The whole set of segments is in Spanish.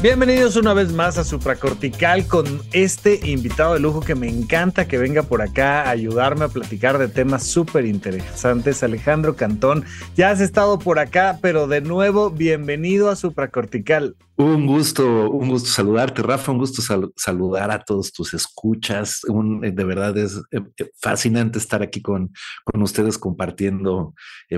Bienvenidos una vez más a Supracortical con este invitado de lujo que me encanta que venga por acá a ayudarme a platicar de temas súper interesantes. Alejandro Cantón, ya has estado por acá, pero de nuevo, bienvenido a Supracortical. Un gusto, un gusto saludarte, Rafa, un gusto saludar a todos tus escuchas. Eh, de verdad es eh, eh, fascinante estar aquí con, con ustedes compartiendo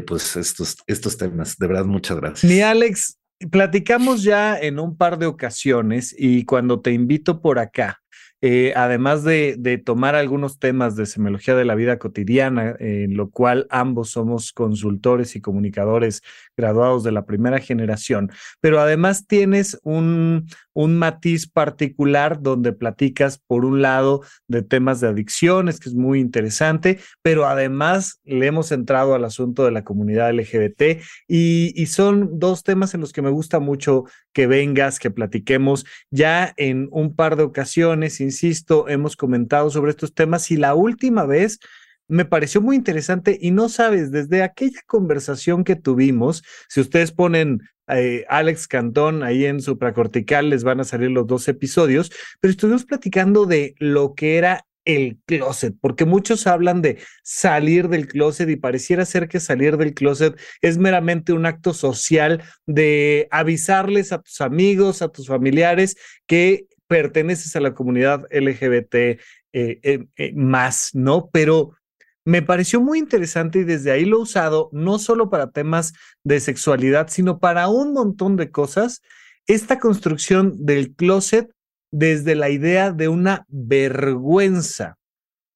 pues estos, estos temas. De verdad, muchas gracias. Mi Alex, Platicamos ya en un par de ocasiones y cuando te invito por acá, eh, además de, tomar algunos temas de semiología de la vida cotidiana, en lo cual ambos somos consultores y comunicadores graduados de la primera generación, pero además tienes un, matiz particular donde platicas, por un lado, de temas de adicciones, que es muy interesante, pero además le hemos entrado al asunto de la comunidad LGBT y son dos temas en los que me gusta mucho que vengas, que platiquemos. Ya en un par de ocasiones, insisto, hemos comentado sobre estos temas y la última vez me pareció muy interesante y no sabes, desde aquella conversación que tuvimos, si ustedes ponen eh, Alex Cantón ahí en supracortical, les van a salir los dos episodios, pero estuvimos platicando de lo que era el closet, porque muchos hablan de salir del closet y pareciera ser que salir del closet es meramente un acto social de avisarles a tus amigos, a tus familiares que perteneces a la comunidad LGBT eh, eh, más, ¿no? Pero me pareció muy interesante y desde ahí lo he usado no solo para temas de sexualidad, sino para un montón de cosas. Esta construcción del closet desde la idea de una vergüenza.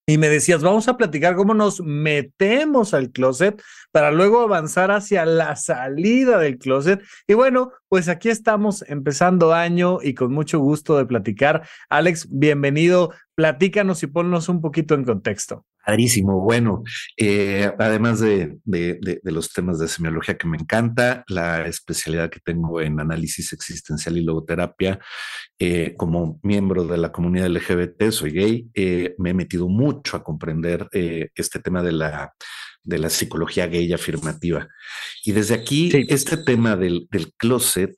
Y me decías, vamos a platicar cómo nos metemos al closet para luego avanzar hacia la salida del closet. Y bueno, pues aquí estamos empezando año y con mucho gusto de platicar. Alex, bienvenido. Platícanos y ponnos un poquito en contexto. Padrísimo. Bueno, eh, además de, de, los temas de semiología que me encanta, la especialidad que tengo en análisis existencial y logoterapia, eh, como miembro de la comunidad LGBT, soy gay, eh, me he metido mucho a comprender este tema de la, de la psicología gay afirmativa. Y desde aquí, este tema del, del closet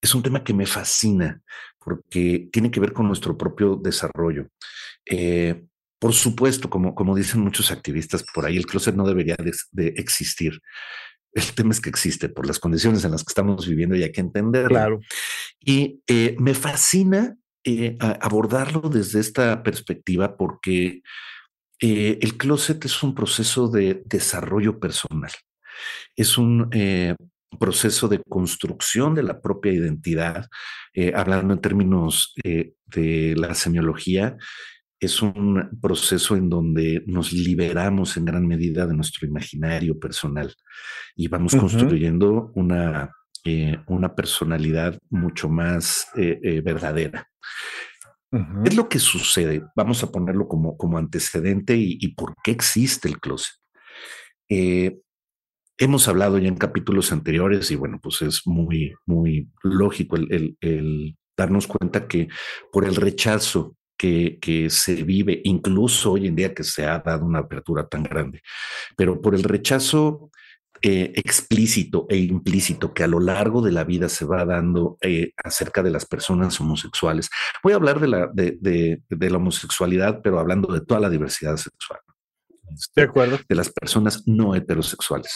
es un tema que me fascina porque tiene que ver con nuestro propio desarrollo. Eh, por supuesto, como, como dicen muchos activistas por ahí, el closet no debería de, existir. El tema es que existe por las condiciones en las que estamos viviendo y hay que entenderlo. Claro. Y eh, me fascina eh, abordarlo desde esta perspectiva porque eh, el closet es un proceso de desarrollo personal. Es un proceso de construcción de la propia identidad, hablando en términos de la semiología, es un proceso en donde nos liberamos en gran medida de nuestro imaginario personal y vamos construyendo una, eh, una personalidad mucho más eh, eh, verdadera. ¿Qué es lo que sucede? Vamos a ponerlo como, como antecedente y, por qué existe el closet. hemos hablado ya en capítulos anteriores y bueno, pues es muy, muy lógico el, el darnos cuenta que por el rechazo que, se vive, incluso hoy en día que se ha dado una apertura tan grande, pero por el rechazo eh, explícito e implícito que a lo largo de la vida se va dando eh, acerca de las personas homosexuales. Voy a hablar de la, de, la homosexualidad, pero hablando de toda la diversidad sexual. De acuerdo. De las personas no heterosexuales.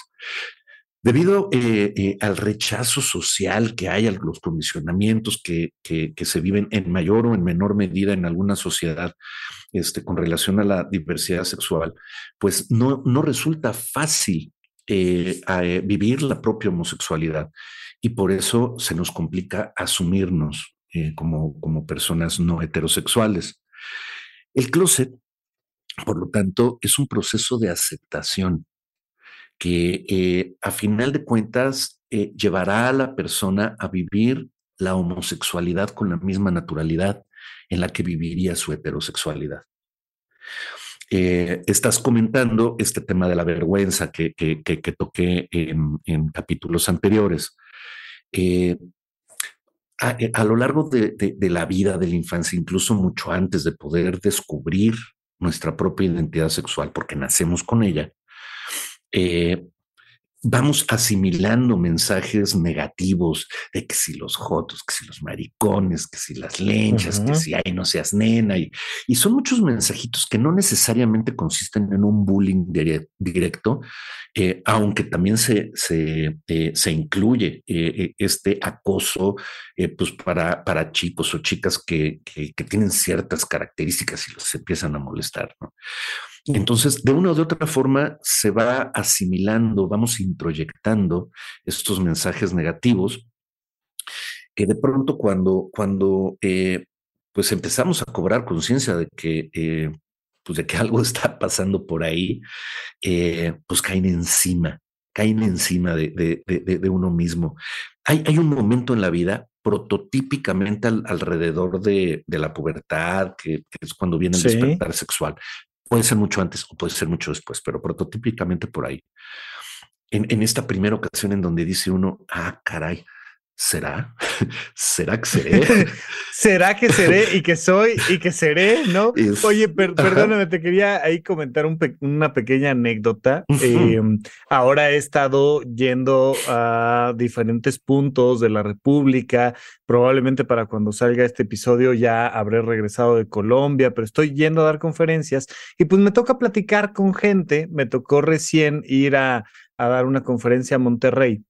Debido eh, eh, al rechazo social que hay, a los condicionamientos que, que, se viven en mayor o en menor medida en alguna sociedad este, con relación a la diversidad sexual, pues no, no resulta fácil eh, vivir la propia homosexualidad y por eso se nos complica asumirnos como, como personas no heterosexuales. El closet, por lo tanto, es un proceso de aceptación que eh, a final de cuentas eh, llevará a la persona a vivir la homosexualidad con la misma naturalidad en la que viviría su heterosexualidad. Eh, estás comentando este tema de la vergüenza que, toqué en, capítulos anteriores. A, lo largo de, la vida de la infancia, incluso mucho antes de poder descubrir nuestra propia identidad sexual, porque nacemos con ella, vamos asimilando mensajes negativos de que si los jotos, que si los maricones, que si las lenchas, que si ay no seas nena. Y, y, son muchos mensajitos que no necesariamente consisten en un bullying directo, eh, aunque también se, se, eh, se incluye eh, este acoso pues para, para chicos o chicas que, que, que, tienen ciertas características y los empiezan a molestar. ¿no? Entonces, de una u otra forma, se va asimilando, vamos introyectando estos mensajes negativos que de pronto cuando, cuando eh, pues empezamos a cobrar conciencia de que, eh, pues de que algo está pasando por ahí, eh, pues caen encima, caen encima de, de, uno mismo. Hay, hay, un momento en la vida prototípicamente alrededor de, la pubertad, que, es cuando viene el despertar sexual, Puede ser mucho antes o puede ser mucho después, pero prototípicamente por ahí. En, en esta primera ocasión en donde dice uno, ah, caray, ¿Será? ¿Será que seré? ¿Será que seré y que soy y que seré? ¿No? Oye, perdóname, te quería ahí comentar una pequeña anécdota. Em, ahora he estado yendo a diferentes puntos de la República. Probablemente para cuando salga este episodio ya habré regresado de Colombia, pero estoy yendo a dar conferencias y pues me toca platicar con gente. Me tocó recién ir a, a dar una conferencia a Monterrey.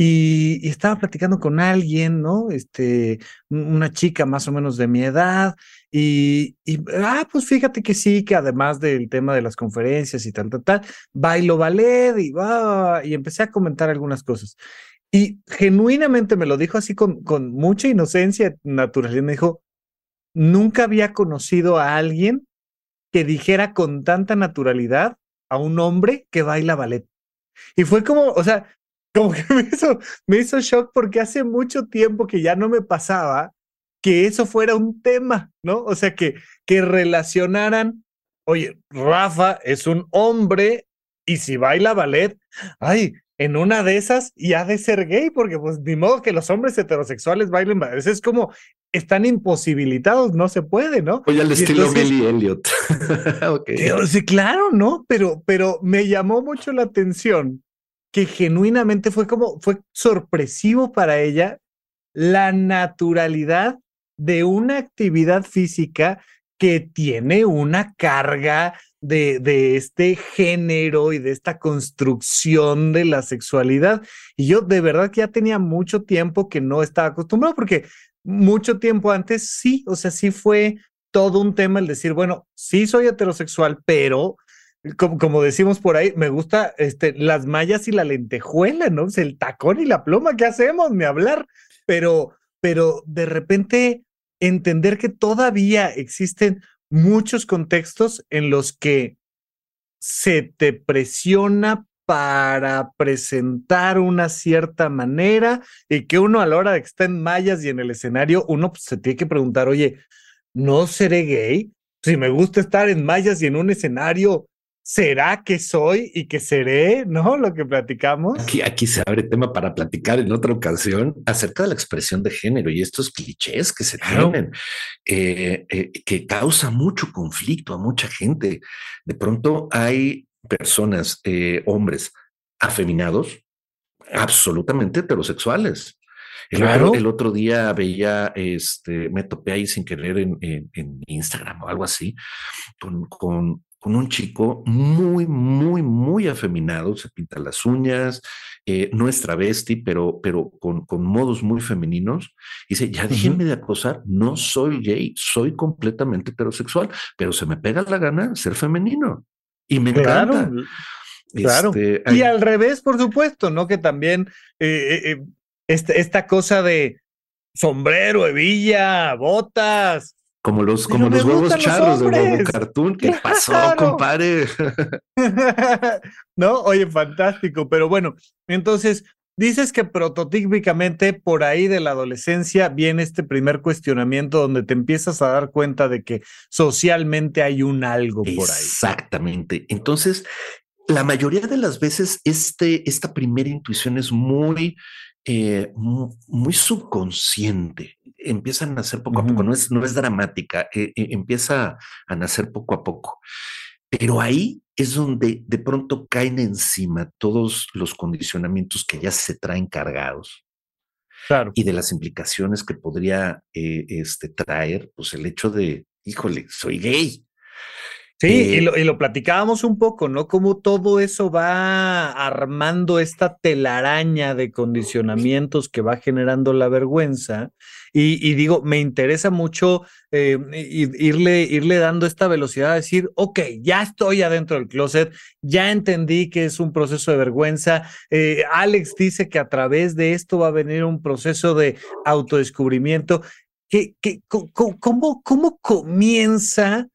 Y, estaba platicando con alguien, ¿no? Este, una chica más o menos de mi edad. Y, ah, pues fíjate que sí, que además del tema de las conferencias y tal, tal, tal, bailo ballet y va, y empecé a comentar algunas cosas. Y genuinamente me lo dijo así con, con mucha inocencia, naturalidad. Me dijo, nunca había conocido a alguien que dijera con tanta naturalidad a un hombre que baila ballet. Y fue como, o sea, como que me hizo, me hizo shock porque hace mucho tiempo que ya no me pasaba que eso fuera un tema, ¿no? O sea, que, que relacionaran, oye, Rafa es un hombre y si baila ballet, ay, en una de esas y ha de ser gay, porque pues ni modo que los hombres heterosexuales bailen ballet. Es como, están imposibilitados, no se puede, ¿no? Oye, al estilo Billy Elliot. okay. Sí, claro, ¿no? Pero, pero me llamó mucho la atención que genuinamente fue como, fue sorpresivo para ella la naturalidad de una actividad física que tiene una carga de, de, este género y de esta construcción de la sexualidad. Y yo de verdad que ya tenía mucho tiempo que no estaba acostumbrado, porque mucho tiempo antes sí, o sea, sí fue todo un tema el decir, bueno, sí soy heterosexual, pero como, como, decimos por ahí, me gusta este, las mallas y la lentejuela, ¿no? el tacón y la pluma, ¿qué hacemos? Ni hablar. Pero, pero de repente entender que todavía existen muchos contextos en los que se te presiona para presentar una cierta manera y que uno a la hora de que está en mallas y en el escenario, uno pues, se tiene que preguntar, oye, ¿no seré gay? Si me gusta estar en mallas y en un escenario, ¿será que soy y que seré? ¿No? Lo que platicamos. Aquí, aquí se abre tema para platicar en otra ocasión acerca de la expresión de género y estos clichés que se tienen, eh, eh, que causa mucho conflicto a mucha gente. De pronto hay personas, eh, hombres afeminados, absolutamente heterosexuales. El, otro, el, otro, día veía, este, me topé ahí sin querer en, en, Instagram o algo así, con, con, con un chico muy, muy, muy afeminado, se pinta las uñas, eh, no es travesti, pero, pero con, con modos muy femeninos. Y dice, ya déjenme de acosar, no soy gay, soy completamente heterosexual, pero se me pega la gana ser femenino. Y me encanta. Claro. Este, y al revés, por supuesto, ¿no? Que también eh, eh, esta, esta cosa de sombrero, hebilla, botas, como los, como los huevos charros de huevo cartoon. ¿Qué pasó, compadre? no, oye, fantástico. Pero bueno, entonces, dices que prototípicamente por ahí de la adolescencia viene este primer cuestionamiento donde te empiezas a dar cuenta de que socialmente hay un algo por ahí. Exactamente. Entonces, la mayoría de las veces este, esta primera intuición es muy, eh, muy, subconsciente. Empieza a nacer poco a poco, no es, no es dramática, eh, eh, empieza a nacer poco a poco. Pero ahí es donde de pronto caen encima todos los condicionamientos que ya se traen cargados. Claro. Y de las implicaciones que podría este, traer, pues el hecho de, híjole, soy gay. Sí, y, eh, lo, y, lo, platicábamos un poco, ¿no? Cómo todo eso va armando esta telaraña de condicionamientos que va generando la vergüenza. Y, digo, me interesa mucho eh, irle, irle dando esta velocidad a decir, ok, ya estoy adentro del closet, ya entendí que es un proceso de vergüenza. Eh, Alex dice que a través de esto va a venir un proceso de autodescubrimiento. ¿Qué, qué, cómo, ¿Cómo comienza?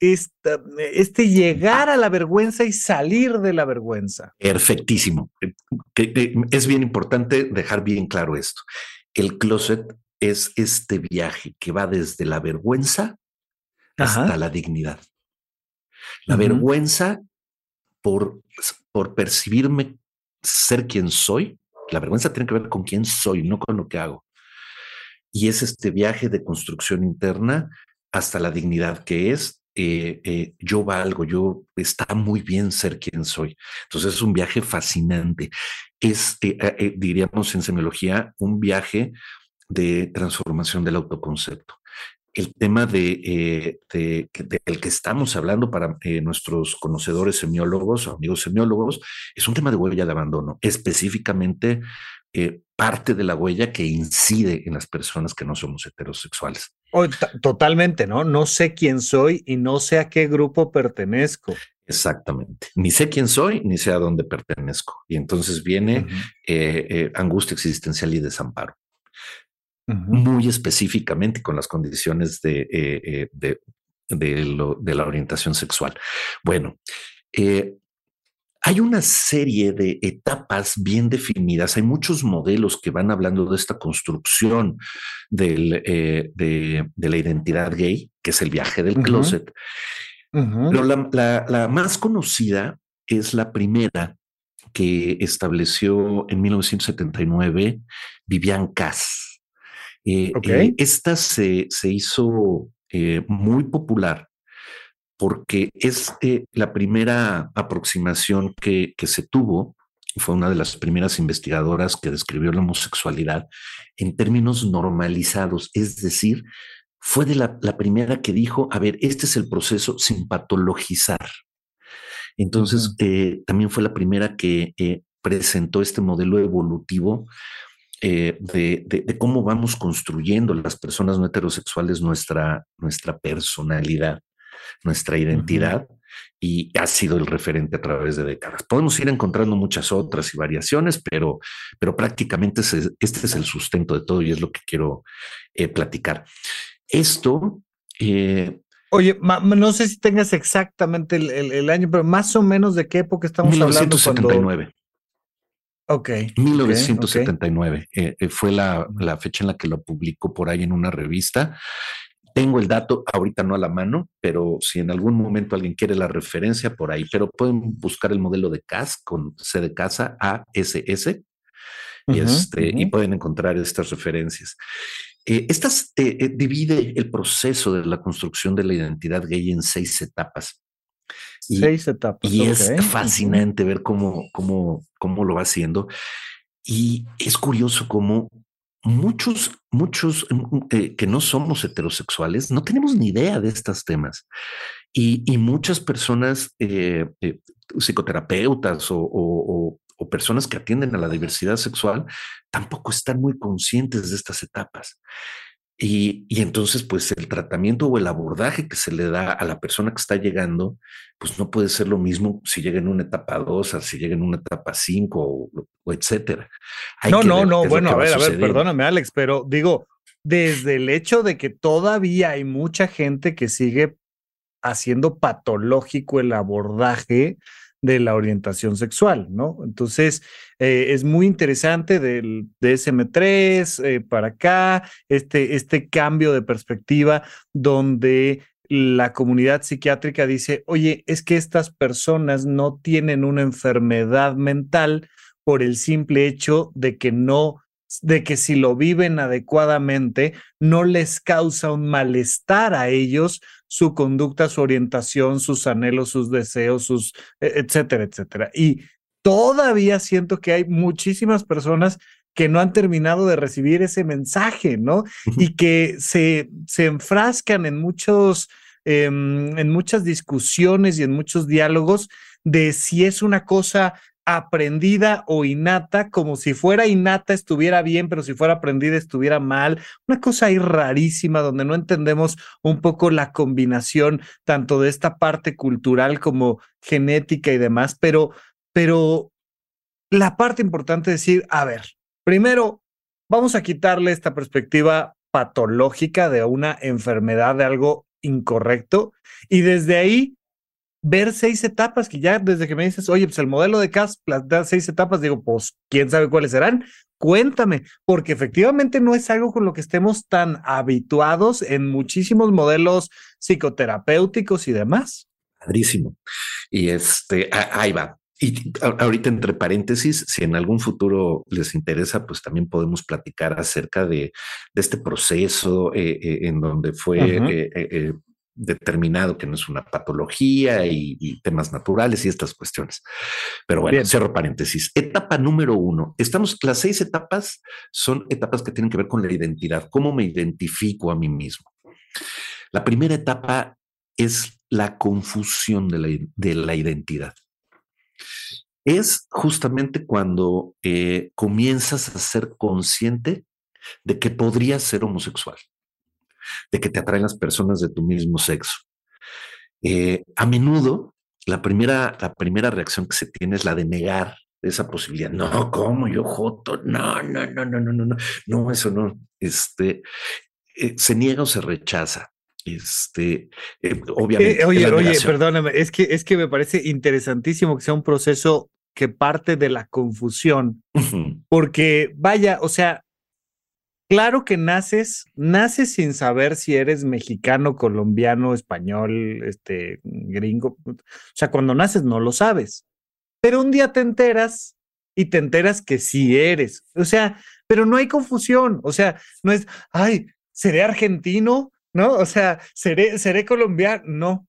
Este llegar a la vergüenza y salir de la vergüenza. Perfectísimo. Eh, es bien importante dejar bien claro esto. El closet es este viaje que va desde la vergüenza hasta la dignidad. La vergüenza por, por percibirme ser quien soy. La vergüenza tiene que ver con quién soy, no con lo que hago. Y es este viaje de construcción interna hasta la dignidad que es eh, eh, yo valgo, yo está muy bien ser quien soy. Entonces es un viaje fascinante. Es, eh, diríamos en semiología, un viaje de transformación del autoconcepto. El tema de, del que estamos hablando para nuestros conocedores semiólogos amigos semiólogos es un tema de huella de abandono, específicamente parte de la huella que incide en las personas que no somos heterosexuales. Totalmente, ¿no? No sé quién soy y no sé a qué grupo pertenezco. Exactamente. Ni sé quién soy, ni sé a dónde pertenezco. Y entonces viene eh, eh, angustia existencial y desamparo. Muy específicamente con las condiciones de, eh, de, de, la orientación sexual. Bueno, hay una serie de etapas bien definidas, hay muchos modelos que van hablando de esta construcción eh, de, la identidad gay, que es el viaje del closet. Pero la, más conocida es la primera que estableció en 1979 Vivian Cass. Eh, eh, esta se, se hizo muy popular porque es eh, la primera aproximación que, se tuvo, fue una de las primeras investigadoras que describió la homosexualidad en términos normalizados, es decir, fue de la, primera que dijo, a ver, este es el proceso sin patologizar. Entonces, eh, también fue la primera que eh, presentó este modelo evolutivo de, cómo vamos construyendo las personas no heterosexuales nuestra, nuestra personalidad nuestra identidad y ha sido el referente a través de décadas. Podemos ir encontrando muchas otras y variaciones, pero, pero prácticamente este es el sustento de todo y es lo que quiero eh, platicar. Esto... Eh, Oye, no sé si tengas exactamente el, año, pero más o menos de qué época estamos 1979. hablando. Ok. 1979 eh, fue la, la, fecha en la que lo publicó por ahí en una revista tengo el dato ahorita no a la mano, pero si en algún momento alguien quiere la referencia por ahí, pero pueden buscar el modelo de CAS con C de casa, ASS, y, este, y pueden encontrar estas referencias. Eh, estas eh, eh, divide el proceso de la construcción de la identidad gay en seis etapas. seis etapas. Y es fascinante ver cómo, cómo, cómo lo va haciendo. Y es curioso cómo muchos, muchos mm, mm, eh, que no somos heterosexuales no tenemos ni idea de estos temas. Y, muchas personas, eh, eh, psicoterapeutas o, personas que atienden a la diversidad sexual, tampoco están muy conscientes de estas etapas. Y, entonces, pues el tratamiento o el abordaje que se le da a la persona que está llegando, pues no puede ser lo mismo si llega en una etapa 2, si llega en una etapa 5 o, etcétera. no, no, no, bueno, a ver, a ver, perdóname, Alex, pero digo, desde el hecho de que todavía hay mucha gente que sigue haciendo patológico el abordaje de la orientación sexual, ¿no? Entonces, eh, es muy interesante del DSM3 eh, para acá, este, este cambio de perspectiva donde la comunidad psiquiátrica dice, oye, es que estas personas no tienen una enfermedad mental por el simple hecho de que no de que si lo viven adecuadamente, no les causa un malestar a ellos su conducta, su orientación, sus anhelos, sus deseos, sus, e, etcétera, etcétera. Y todavía siento que hay muchísimas personas que no han terminado de recibir ese mensaje, ¿no? Y que se, se enfrascan en muchos, em, en muchas discusiones y en muchos diálogos de si es una cosa aprendida o innata, como si fuera innata estuviera bien, pero si fuera aprendida estuviera mal. Una cosa ahí rarísima donde no entendemos un poco la combinación tanto de esta parte cultural como genética y demás, pero, pero la parte importante es decir, a ver, primero vamos a quitarle esta perspectiva patológica de una enfermedad, de algo incorrecto, y desde ahí ver seis etapas, que ya desde que me dices, oye, pues el modelo de CAS plantea seis etapas, digo, pues, ¿quién sabe cuáles serán? Cuéntame, porque efectivamente no es algo con lo que estemos tan habituados en muchísimos modelos psicoterapéuticos y demás. Padrísimo. Y este, ahí va. Y ahorita entre paréntesis, si en algún futuro les interesa, pues también podemos platicar acerca de, de este proceso eh, eh, en donde fue determinado que no es una patología y, temas naturales y estas cuestiones. Pero bueno, cierro paréntesis. Etapa número uno. Estamos, las seis etapas son etapas que tienen que ver con la identidad, cómo me identifico a mí mismo. La primera etapa es la confusión de la, de la identidad. Es justamente cuando eh, comienzas a ser consciente de que podrías ser homosexual de que te atraen las personas de tu mismo sexo. Eh, a menudo, la primera, la primera reacción que se tiene es la de negar esa posibilidad. No, ¿cómo yo joto? No, no, no, no, no, no, no, no, eso no. Este, eh, se niega o se rechaza. Este, eh, obviamente. oye, oye, perdóname, es que, es que me parece interesantísimo que sea un proceso que parte de la confusión, porque vaya, o sea, Claro que naces, naces sin saber si eres mexicano, colombiano, español, este, gringo. O sea, cuando naces no lo sabes. Pero un día te enteras y te enteras que sí eres. O sea, pero no hay confusión. O sea, no es, ay, seré argentino, ¿no? O sea, seré, seré colombiano. No.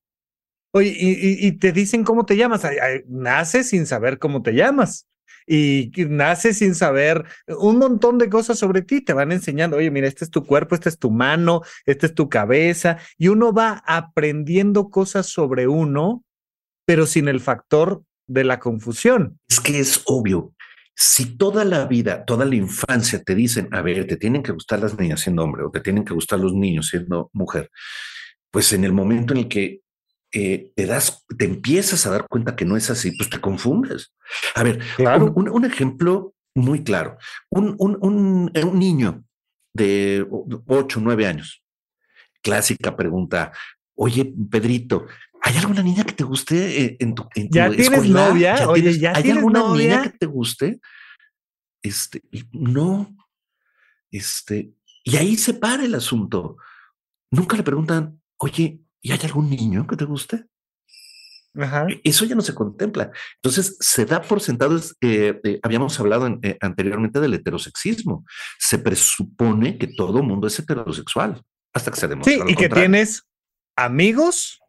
Oye, y, te dicen cómo te llamas. naces sin saber cómo te llamas y nace sin saber un montón de cosas sobre ti, te van enseñando, oye, mira, este es tu cuerpo, esta es tu mano, esta es tu cabeza, y uno va aprendiendo cosas sobre uno, pero sin el factor de la confusión. Es que es obvio. Si toda la vida, toda la infancia te dicen, a ver, te tienen que gustar las niñas siendo hombre o te tienen que gustar los niños siendo mujer, pues en el momento en el que eh, te das, te empiezas a dar cuenta que no es así, pues te confundes. A ver, un, ejemplo muy claro. Un, un, niño de 8, 9 años, clásica pregunta, oye, Pedrito, ¿hay alguna niña que te guste eh, en tu, en ¿Ya tienes novia? oye, ¿ya ¿hay alguna niña que te guste? Este, no. Este, y ahí se para el asunto. Nunca le preguntan, oye, ¿y hay algún niño que te guste? E, eso ya no se contempla. Entonces, se da por sentado, eh, eh, habíamos hablado eh, anteriormente del heterosexismo. Se presupone que todo mundo es heterosexual hasta que se demuestra. Sí, y que tienes amigos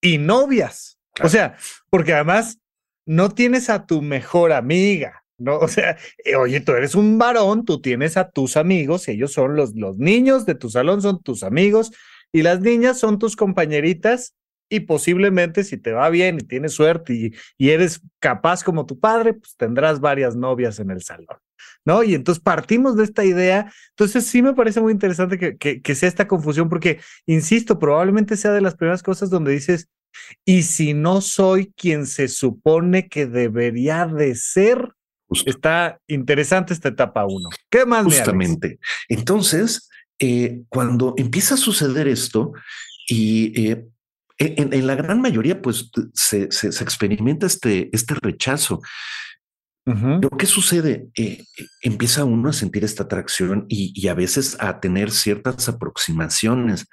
y novias. O sea, porque además no tienes a tu mejor amiga, ¿no? O sea, oye, tú eres un varón, tú tienes a tus amigos, ellos son los, los niños de tu salón, son tus amigos, y las niñas son tus compañeritas y posiblemente si te va bien y tienes suerte y, y, eres capaz como tu padre, pues tendrás varias novias en el salón, ¿no? Y entonces partimos de esta idea. Entonces sí me parece muy interesante que, que, que sea esta confusión porque, insisto, probablemente sea de las primeras cosas donde dices, y si no soy quien se supone que debería de ser, está interesante esta etapa uno. ¿Qué más? Justamente. Entonces, eh, cuando empieza a suceder esto y eh, en, la gran mayoría, pues se, experimenta este, este rechazo. Pero ¿qué sucede? Eh, empieza uno a sentir esta atracción y, a veces a tener ciertas aproximaciones.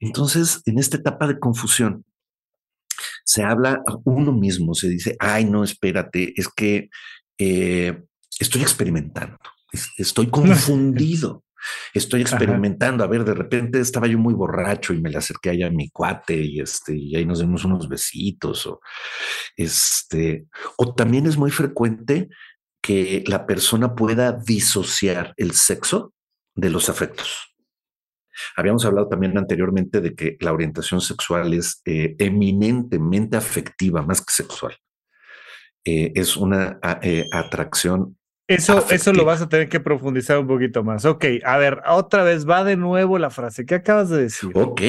Entonces, en esta etapa de confusión, se habla a uno mismo, se dice, ay, no, espérate, es que eh, estoy experimentando, estoy confundido. Estoy experimentando. A ver, de repente estaba yo muy borracho y me le acerqué allá a mi cuate y este, y ahí nos dimos unos besitos o este, o también es muy frecuente que la persona pueda disociar el sexo de los afectos. Habíamos hablado también anteriormente de que la orientación sexual es eh, eminentemente afectiva más que sexual. Eh, es una eh, atracción eso, eso lo vas a tener que profundizar un poquito más. Ok, a ver, otra vez va de nuevo la frase. ¿Qué acabas de decir? Ok,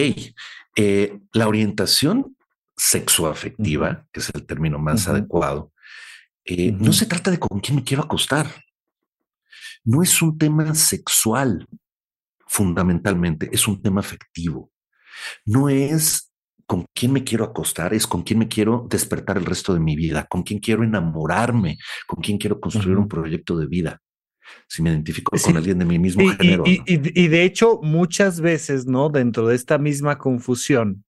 eh, la orientación sexoafectiva, que es el término más adecuado, eh, no se trata de con quién me quiero acostar. No es un tema sexual, fundamentalmente, es un tema afectivo. No es con quién me quiero acostar, es con quién me quiero despertar el resto de mi vida, con quién quiero enamorarme, con quién quiero construir un proyecto de vida. Si me identifico con alguien de mi mismo género. Y, de hecho, muchas veces, ¿no? Dentro de esta misma confusión,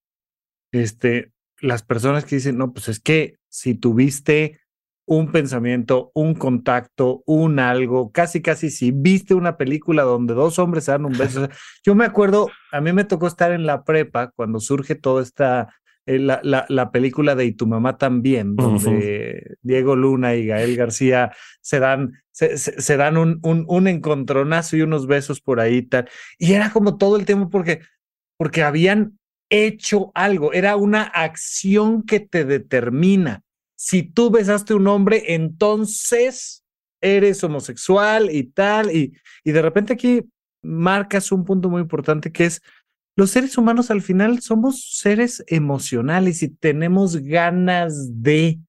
este, las personas que dicen, no, pues es que si tuviste un pensamiento, un contacto, un algo, casi, casi si viste una película donde dos hombres se dan un beso. Yo me acuerdo, a mí me tocó estar en la prepa cuando surge toda esta, eh, la, la, película de Y tu mamá también, donde Diego Luna y Gael García se dan, se, dan un, un, un, encontronazo y unos besos por ahí tal. Y era como todo el tiempo porque, porque habían hecho algo, era una acción que te determina si tú besaste a un hombre, entonces eres homosexual y tal, y, y de repente aquí marcas un punto muy importante que es, los seres humanos al final somos seres emocionales y tenemos ganas de,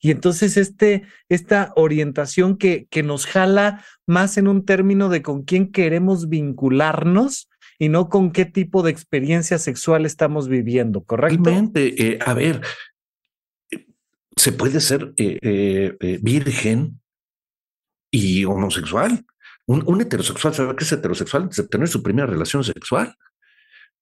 y entonces este, esta orientación que, que nos jala más en un término de con quién queremos vincularnos y no con qué tipo de experiencia sexual estamos viviendo, ¿correcto? Eh, a ver, se puede ser eh, eh, eh, virgen y homosexual. Un, heterosexual, ¿sabe qué es heterosexual? Tener su primera relación sexual.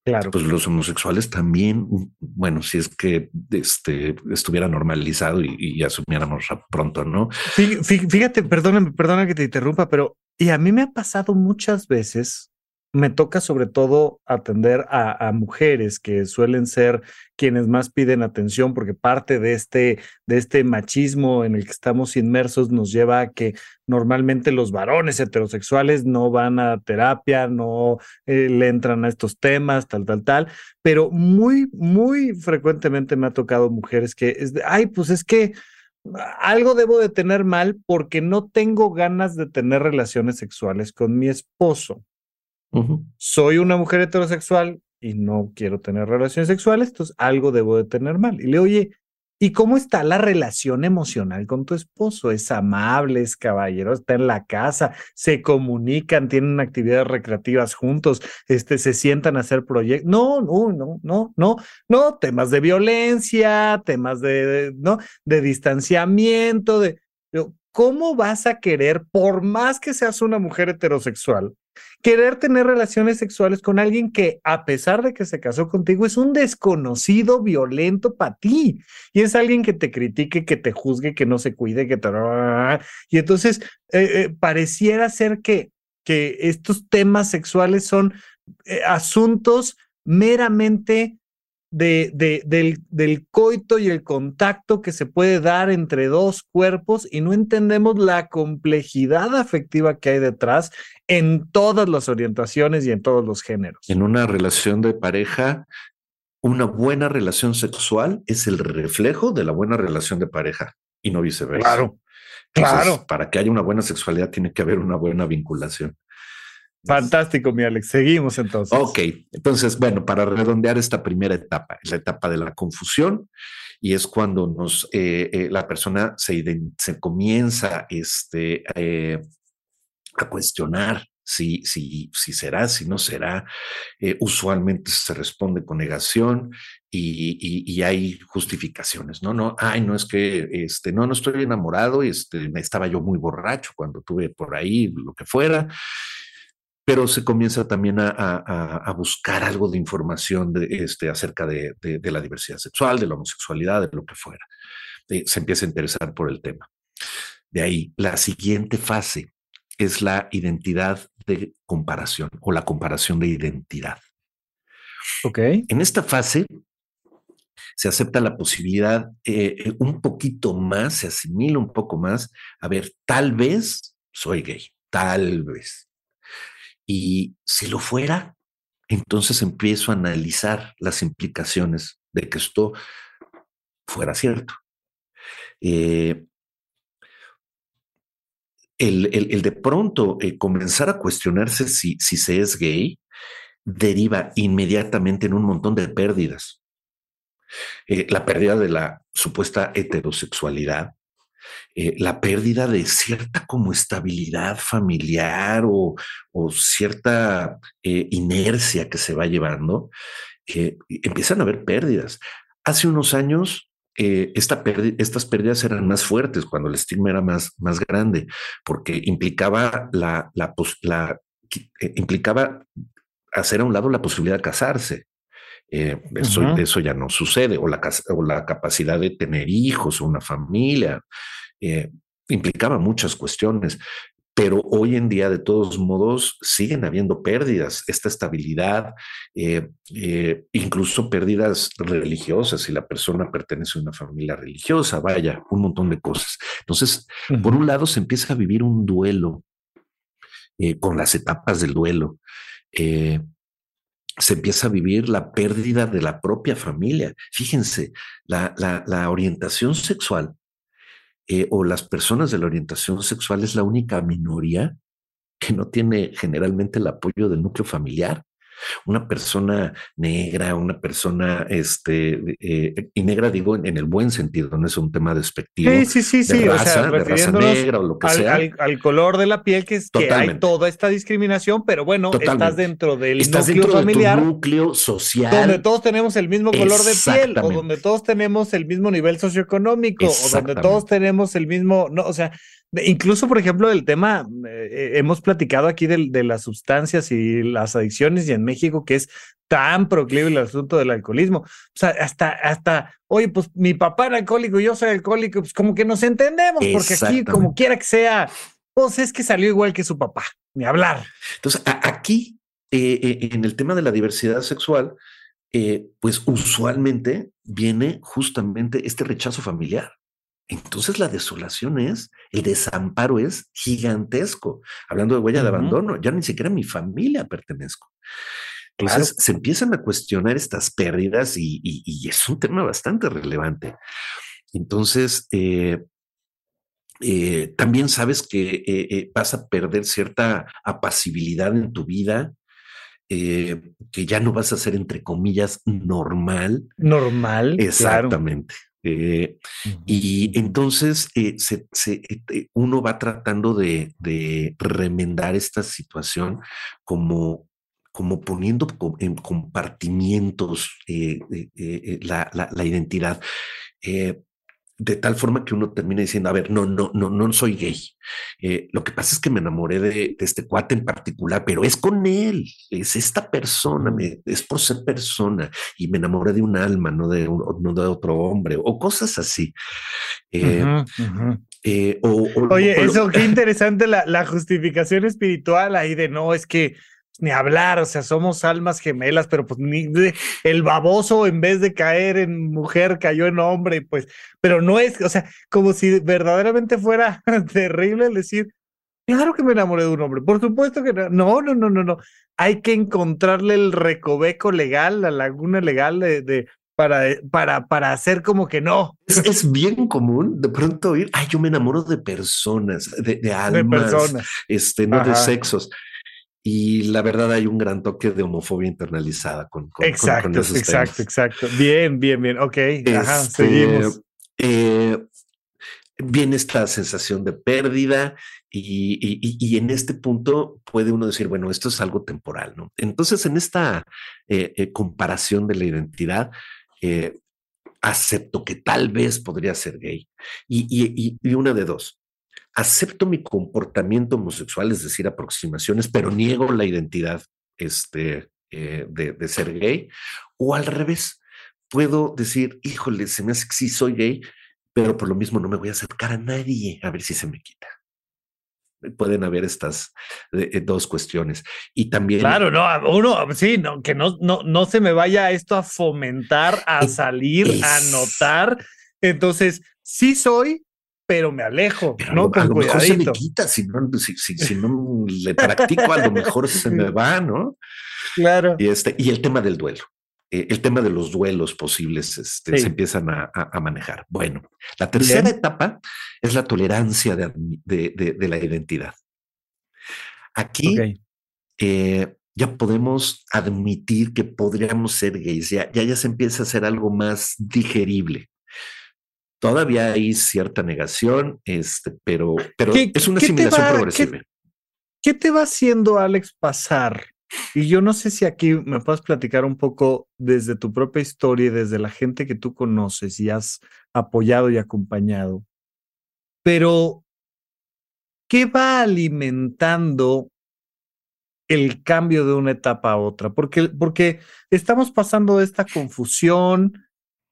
Claro. Pues los homosexuales también, bueno, si es que este, estuviera normalizado y, asumiéramos pronto, ¿no? Fíjate, perdóname, perdona que te interrumpa, pero y a mí me ha pasado muchas veces me toca sobre todo atender a, mujeres que suelen ser quienes más piden atención porque parte de este, de este machismo en el que estamos inmersos nos lleva a que normalmente los varones heterosexuales no van a terapia, no eh, le entran a estos temas, tal, tal, tal, pero muy, muy frecuentemente me ha tocado mujeres que es de, ay, pues es que algo debo de tener mal porque no tengo ganas de tener relaciones sexuales con mi esposo. Soy una mujer heterosexual y no quiero tener relaciones sexuales, entonces algo debo de tener mal. Y le oye, ¿y cómo está la relación emocional con tu esposo? ¿Es amable, es caballero, está en la casa, se comunican, tienen actividades recreativas juntos, este, se sientan a hacer proyectos? No, no, no, no, no, no, temas de violencia, temas de, ¿no? De distanciamiento, de... ¿Cómo vas a querer, por más que seas una mujer heterosexual, querer tener relaciones sexuales con alguien que, a pesar de que se casó contigo, es un desconocido violento para ti. Y es alguien que te critique, que te juzgue, que no se cuide, que te... Y entonces, eh, eh, pareciera ser que, que estos temas sexuales son eh, asuntos meramente de, de, del, del coito y el contacto que se puede dar entre dos cuerpos y no entendemos la complejidad afectiva que hay detrás en todas las orientaciones y en todos los géneros. En una relación de pareja, una buena relación sexual es el reflejo de la buena relación de pareja y no viceversa. Claro, claro. para que haya una buena sexualidad tiene que haber una buena vinculación. Fantástico, mi Alex. Seguimos entonces. Ok, entonces, bueno, para redondear esta primera etapa, la etapa de la confusión, y es cuando nos eh, eh, la persona se, se comienza este, eh, a cuestionar si, si, si será, si no será. Eh, usualmente se responde con negación y, hay justificaciones. No, no, ay, no es que, este, no, no estoy enamorado, este, estaba yo muy borracho cuando tuve por ahí lo que fuera pero se comienza también a, buscar algo de información de, este, acerca de, la diversidad sexual, de la homosexualidad, de lo que fuera. Eh, se empieza a interesar por el tema. De ahí, la siguiente fase es la identidad de comparación o la comparación de identidad. Ok. En esta fase se acepta la posibilidad eh, eh, un poquito más, se asimila un poco más, a ver, tal vez soy gay, tal vez. Y si lo fuera, entonces empiezo a analizar las implicaciones de que esto fuera cierto. Eh, el, de pronto eh, comenzar a cuestionarse si, si se es gay deriva inmediatamente en un montón de pérdidas. Eh, la pérdida de la supuesta heterosexualidad, eh, la pérdida de cierta como estabilidad familiar o, cierta eh, inercia que se va llevando, empiezan a haber pérdidas. Hace unos años eh, esta estas pérdidas eran más fuertes cuando el estigma era más, más grande, porque implicaba la, la, implicaba hacer a un lado la posibilidad de casarse. Eso, eso, ya no sucede, o la, o la capacidad de tener hijos o una familia. Eh, implicaba muchas cuestiones, pero hoy en día de todos modos siguen habiendo pérdidas, esta estabilidad, eh, eh, incluso pérdidas religiosas si la persona pertenece a una familia religiosa, vaya, un montón de cosas. Entonces, por un lado se empieza a vivir un duelo con las etapas del duelo. Se empieza a vivir la pérdida de la propia familia. Fíjense, la orientación sexual eh, o las personas de la orientación sexual es la única minoría que no tiene generalmente el apoyo del núcleo familiar una persona negra, una persona, este, eh, y negra digo en, el buen sentido, no es un tema despectivo. Sí, sí, sí, sí. o sea, de raza negra o lo que al, sea. Al, color de la piel, que es que hay toda esta discriminación, pero bueno, estás dentro del núcleo familiar. núcleo social. Donde todos tenemos el mismo color de piel, o donde todos tenemos el mismo nivel socioeconómico, o donde todos tenemos el mismo, no, o sea, Incluso, por ejemplo, el tema, eh, hemos platicado aquí de, de, las sustancias y las adicciones y en México que es tan proclive el asunto del alcoholismo. O sea, hasta, hasta, oye, pues mi papá era alcohólico, yo soy alcohólico, pues como que nos entendemos, porque aquí, como quiera que sea, pues es que salió igual que su papá, ni hablar. Entonces, aquí, eh, eh, en el tema de la diversidad sexual, pues usualmente viene justamente este rechazo familiar. Entonces la desolación es, el desamparo es gigantesco. Hablando de huella de abandono, ya ni siquiera a mi familia pertenezco. Entonces se empiezan a cuestionar estas pérdidas y, es un tema bastante relevante. Entonces, eh, eh, también sabes que eh, vas a perder cierta apacibilidad en tu vida, que ya no vas a ser, entre comillas, normal. Normal. Exactamente. Eh, y entonces eh, eh, uno va tratando de, remendar esta situación como, como poniendo en compartimientos la, la, identidad de tal forma que uno termina diciendo, a ver, no, no, no, no soy gay. Eh, lo que pasa es que me enamoré de, este cuate en particular, pero es con él, es esta persona, me, es por ser persona y me enamoré de un alma, no de, no de otro hombre o cosas así. Eh, eh, Oye, eso qué interesante la, la justificación espiritual ahí de no, es que ni hablar, o sea, somos almas gemelas, pero pues ni el baboso en vez de caer en mujer cayó en hombre, pues, pero no es, o sea, como si verdaderamente fuera terrible decir, claro que me enamoré de un hombre, por supuesto que no, no, no, no, no, no. hay que encontrarle el recoveco legal, la laguna legal de, de para, para, para hacer como que no. Es, bien común de pronto oír, ay, yo me enamoro de personas, de, de almas, de personas. este, no de sexos. Y la verdad hay un gran toque de homofobia internalizada con, con Exacto, exacto, exacto. Bien, bien, bien. Ok, ajá, este, seguimos. Eh, viene esta sensación de pérdida y, en este punto puede uno decir, bueno, esto es algo temporal, ¿no? Entonces, en esta eh, eh, comparación de la identidad, acepto que tal vez podría ser gay. Y, una de dos, acepto mi comportamiento homosexual, es decir, aproximaciones, pero niego la identidad este, de, de ser gay, o al revés, puedo decir, híjole, se me hace que sí soy gay, pero por lo mismo no me voy a acercar a nadie a ver si se me quita. Pueden haber estas eh, eh, dos cuestiones. Y también. Claro, no, uno, sí, no, que no, no, no se me vaya esto a fomentar, a salir, a notar. Entonces, sí soy, pero me alejo, ¿no? A lo, mejor se me quita, si no, si, no le practico, a lo mejor se me va, ¿no? Claro. Y, este, y el tema del duelo. Eh, el tema de los duelos posibles este, se empiezan a, manejar. Bueno, la tercera etapa es la tolerancia de, la identidad. Aquí eh, ya podemos admitir que podríamos ser gays, ya, ya, se empieza a hacer algo más digerible. Todavía hay cierta negación, este, pero, pero es una asimilación progresiva. ¿Qué te va haciendo, Alex, pasar y yo no sé si aquí me puedes platicar un poco desde tu propia historia y desde la gente que tú conoces y has apoyado y acompañado, pero ¿qué va alimentando el cambio de una etapa a otra? Porque, porque estamos pasando de esta confusión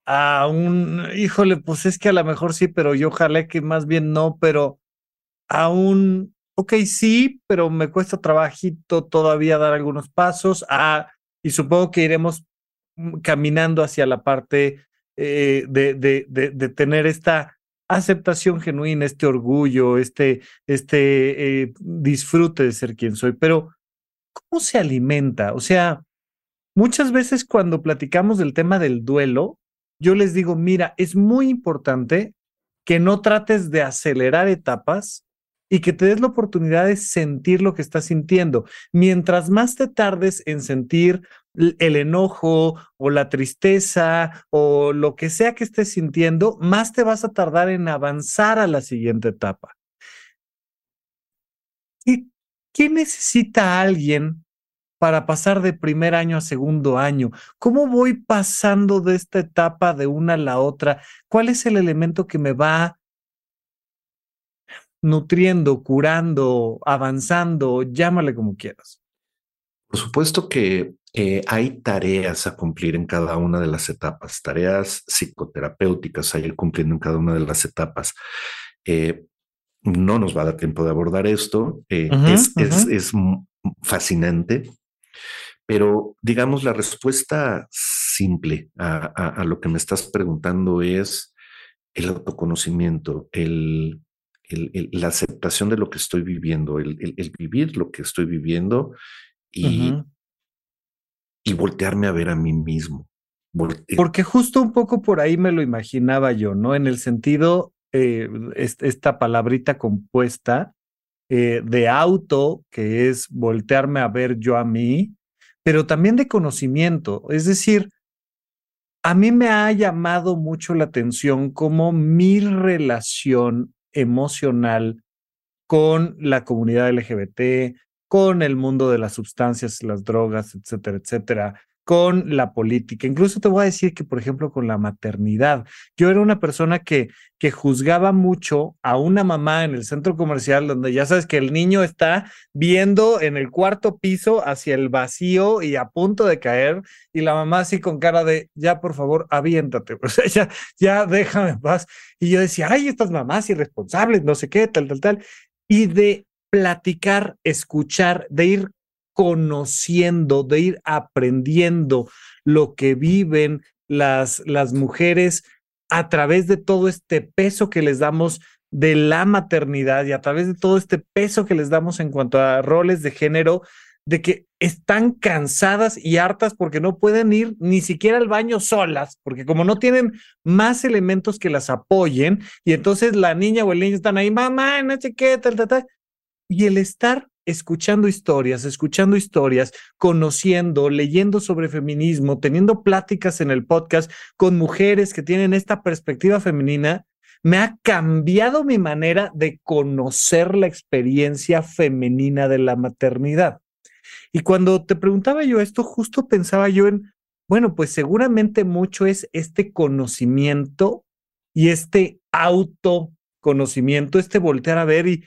a un, híjole, pues es que a lo mejor sí, pero yo ojalá que más bien no, pero a un ok, sí, pero me cuesta trabajito todavía dar algunos pasos. Ah, y supongo que iremos caminando hacia la parte eh, de, de, de, tener esta aceptación genuina, este orgullo, este, este eh, disfrute de ser quien soy. Pero, ¿cómo se alimenta? O sea, muchas veces cuando platicamos del tema del duelo, yo les digo, mira, es muy importante que no trates de acelerar etapas y que te des la oportunidad de sentir lo que estás sintiendo. Mientras más te tardes en sentir el enojo o la tristeza o lo que sea que estés sintiendo, más te vas a tardar en avanzar a la siguiente etapa. ¿Qué, qué necesita alguien para pasar de primer año a segundo año? ¿Cómo voy pasando de esta etapa de una a la otra? ¿Cuál es el elemento que me va nutriendo, curando, avanzando, llámale como quieras. Por supuesto que eh, hay tareas a cumplir en cada una de las etapas, tareas psicoterapéuticas a ir cumpliendo en cada una de las etapas. Eh, no nos va a dar tiempo de abordar esto, eh, es, es, fascinante, pero digamos la respuesta simple a, lo que me estás preguntando es el autoconocimiento, el la aceptación de lo que estoy viviendo, el, vivir lo que estoy viviendo y, y voltearme a ver a mí mismo. Porque justo un poco por ahí me lo imaginaba yo, ¿no? En el sentido, eh, esta palabrita compuesta eh, de auto, que es voltearme a ver yo a mí, pero también de conocimiento. Es decir, a mí me ha llamado mucho la atención cómo mi relación emocional con la comunidad LGBT, con el mundo de las sustancias, las drogas, etcétera, etcétera, con la política. Incluso te voy a decir que, por ejemplo, con la maternidad. Yo era una persona que, que juzgaba mucho a una mamá en el centro comercial donde ya sabes que el niño está viendo en el cuarto piso hacia el vacío y a punto de caer y la mamá así con cara de, ya por favor, aviéntate, o sea, ya, ya déjame en paz. Y yo decía, ay, estas mamás irresponsables, no sé qué, tal, tal, tal. Y de platicar, escuchar, de ir conociendo, de ir aprendiendo lo que viven las, las mujeres a través de todo este peso que les damos de la maternidad y a través de todo este peso que les damos en cuanto a roles de género, de que están cansadas y hartas porque no pueden ir ni siquiera al baño solas, porque como no tienen más elementos que las apoyen, y entonces la niña o el niño están ahí, mamá, no sé qué, tal, tal, tal. Y el estar escuchando historias, escuchando historias, conociendo, leyendo sobre feminismo, teniendo pláticas en el podcast con mujeres que tienen esta perspectiva femenina, me ha cambiado mi manera de conocer la experiencia femenina de la maternidad. Y cuando te preguntaba yo esto, justo pensaba yo en, bueno, pues seguramente mucho es este conocimiento y este autoconocimiento, este voltear a ver y,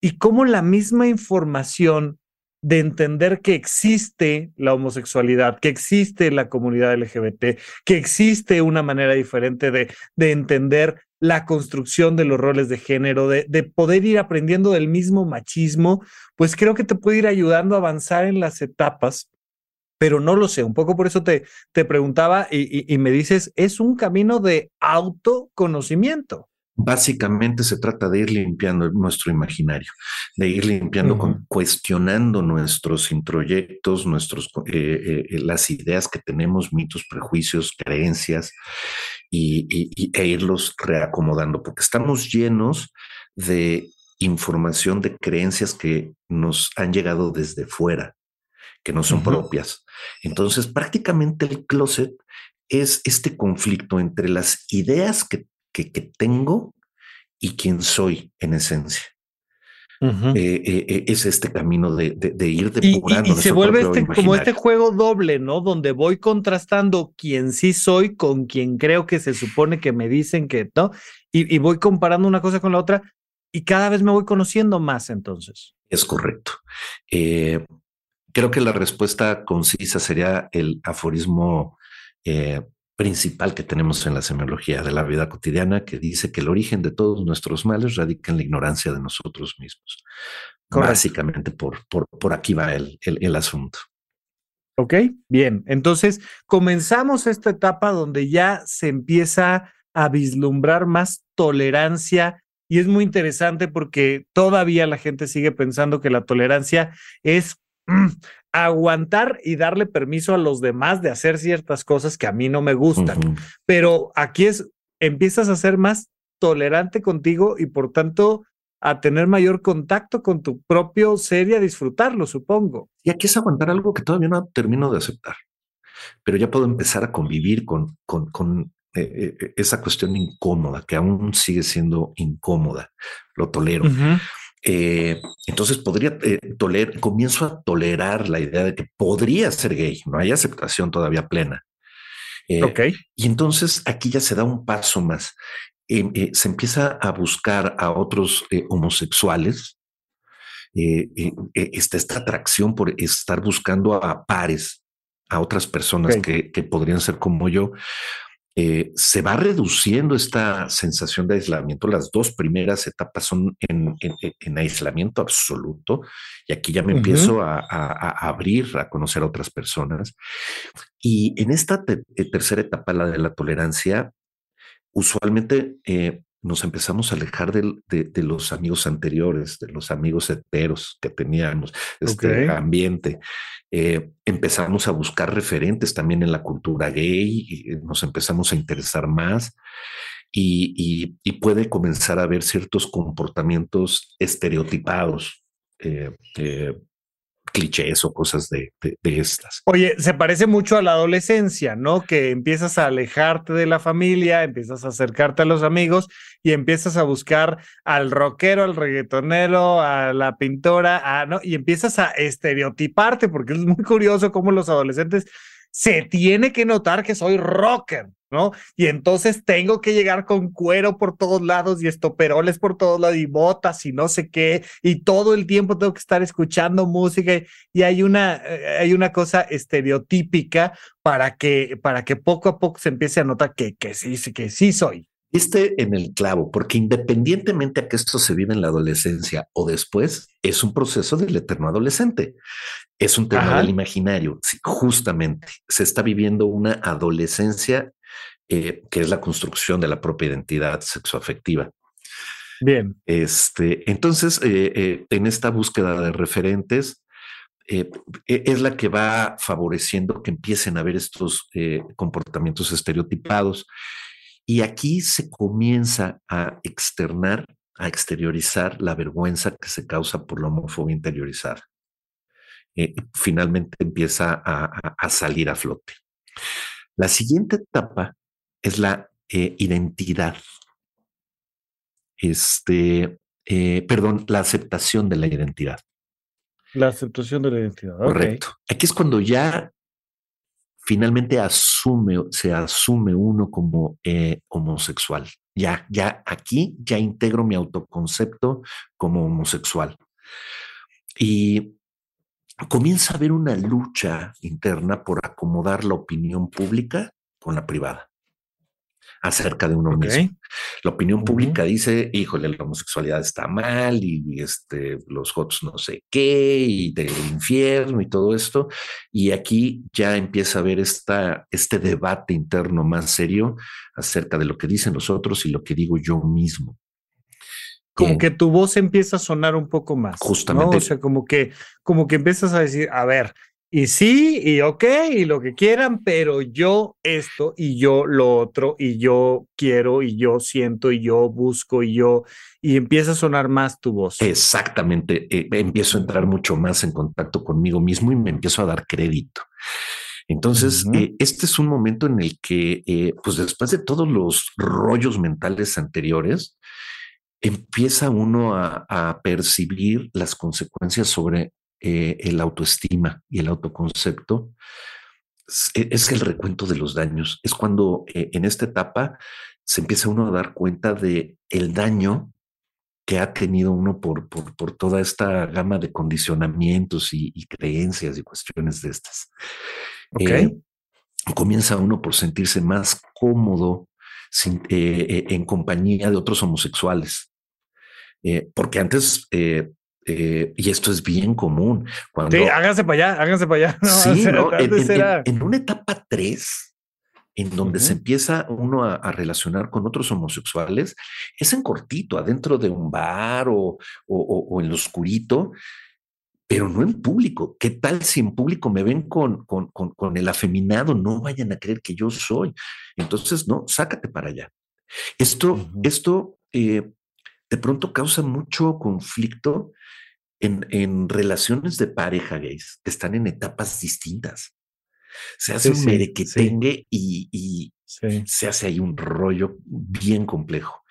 y cómo la misma información de entender que existe la homosexualidad, que existe la comunidad LGBT, que existe una manera diferente de, de entender la construcción de los roles de género, de, de, poder ir aprendiendo del mismo machismo, pues creo que te puede ir ayudando a avanzar en las etapas, pero no lo sé, un poco por eso te, te preguntaba y me dices, es un camino de autoconocimiento. Básicamente se trata de ir limpiando nuestro imaginario, de ir limpiando, con, cuestionando nuestros introyectos, nuestros, eh, eh, las ideas que tenemos, mitos, prejuicios, creencias, y, e irlos reacomodando, porque estamos llenos de información, de creencias que nos han llegado desde fuera, que no son propias. Entonces, prácticamente el closet es este conflicto entre las ideas que que, tengo y quién soy en esencia. Eh, eh, eh, es este camino de, ir depurando. Y, se vuelve este, como este juego doble, ¿no? Donde voy contrastando quién sí soy con quien creo que se supone que me dicen que no, y, voy comparando una cosa con la otra y cada vez me voy conociendo más entonces. Es correcto. creo que la respuesta concisa sería el aforismo principal que tenemos en la semiología de la vida cotidiana que dice que el origen de todos nuestros males radica en la ignorancia de nosotros mismos. Básicamente por, por, por aquí va el, el, asunto. Ok, bien. Entonces comenzamos esta etapa donde ya se empieza a vislumbrar más tolerancia y es muy interesante porque todavía la gente sigue pensando que la tolerancia es mm, aguantar y darle permiso a los demás de hacer ciertas cosas que a mí no me gustan. Pero aquí es, empiezas a ser más tolerante contigo y por tanto a tener mayor contacto con tu propio ser y a disfrutarlo, supongo. Y aquí es aguantar algo que todavía no termino de aceptar, pero ya puedo empezar a convivir con, con, con eh, eh, esa cuestión incómoda, que aún sigue siendo incómoda. Lo tolero. Eh, entonces podría eh, toler, comienzo a tolerar la idea de que podría ser gay, no hay aceptación todavía plena. Eh, ok. Y entonces aquí ya se da un paso más. Em, se empieza a buscar a otros homosexuales. está esta atracción por estar buscando a pares, a otras personas que, que podrían ser como yo. Eh, se va reduciendo esta sensación de aislamiento. Las dos primeras etapas son en, aislamiento absoluto y aquí ya me empiezo a, abrir, a conocer a otras personas. Y en esta eh, tercera etapa, la de la tolerancia, usualmente eh, nos empezamos a alejar de, los amigos anteriores, de los amigos heteros que teníamos, este ambiente. Eh, empezamos a buscar referentes también en la cultura gay, y nos empezamos a interesar más y, puede comenzar a haber ciertos comportamientos estereotipados. Eh, clichés o cosas de, estas. Oye, se parece mucho a la adolescencia, ¿no? Que empiezas a alejarte de la familia, empiezas a acercarte a los amigos y empiezas a buscar al rockero, al reggaetonero, a la pintora, ¿no? Y empiezas a estereotiparte, porque es muy curioso cómo los adolescentes se tiene que notar que soy rocker, ¿no? Y entonces tengo que llegar con cuero por todos lados y estoperoles por todos lados y botas y no sé qué, y todo el tiempo tengo que estar escuchando música y, hay una, eh, hay una cosa estereotípica para que, para que poco a poco se empiece a notar que, que sí, que sí soy. Este en el clavo, porque independientemente a que esto se vive en la adolescencia o después, es un proceso del eterno adolescente. Es un tema del imaginario. justamente se está viviendo una adolescencia eh, que es la construcción de la propia identidad sexoafectiva. Bien. Este, entonces, eh, eh, en esta búsqueda de referentes, e, es la que va favoreciendo que empiecen a haber estos comportamientos estereotipados. Y aquí se comienza a externar, a exteriorizar la vergüenza que se causa por la homofobia interiorizada. finalmente empieza a salir a flote. La siguiente etapa es la eh, identidad. este, eh, perdón, la aceptación de la identidad. La aceptación de la identidad. Correcto. Aquí es cuando ya finalmente asume, se asume uno como eh, homosexual. Ya, ya aquí ya integro mi autoconcepto como homosexual. Y comienza a haber una lucha interna por acomodar la opinión pública con la privada acerca de uno mismo. La opinión pública dice, híjole, la homosexualidad está mal y, este, los hots no sé qué y del infierno y todo esto. Y aquí ya empieza a haber esta, este debate interno más serio acerca de lo que dicen los otros y lo que digo yo mismo. Como que tu voz empieza a sonar un poco más. Justamente. O sea, como que, como que empiezas a decir, a ver, y sí, y ok, y lo que quieran, pero yo esto y yo lo otro, y yo quiero, y yo siento, y yo busco, y yo, y empieza a sonar más tu voz. Exactamente, eh, empiezo a entrar mucho más en contacto conmigo mismo y me empiezo a dar crédito. Entonces, eh, este es un momento en el que, eh, pues después de todos los rollos mentales anteriores, empieza uno a percibir las consecuencias sobre eh, el autoestima y el autoconcepto, e, es, el recuento de los daños. Es cuando eh, en esta etapa se empieza uno a dar cuenta de el daño que ha tenido uno por, por, toda esta gama de condicionamientos y, creencias y cuestiones de estas. Eh, comienza uno por sentirse más cómodo en compañía de otros homosexuales. porque antes eh, y esto es bien común. Cuando, sí, háganse para allá, háganse para allá. sí, en, una etapa 3, en donde se empieza uno a, relacionar con otros homosexuales, es en cortito, adentro de un bar o, o, en lo oscurito, pero no en público. ¿Qué tal si en público me ven con, con, con, el afeminado? No vayan a creer que yo soy. Entonces, no, sácate para allá. Esto, esto eh, de pronto causa mucho conflicto en, relaciones de pareja gays que están en etapas distintas. Se hace un merequetengue y, se hace ahí un rollo bien complejo.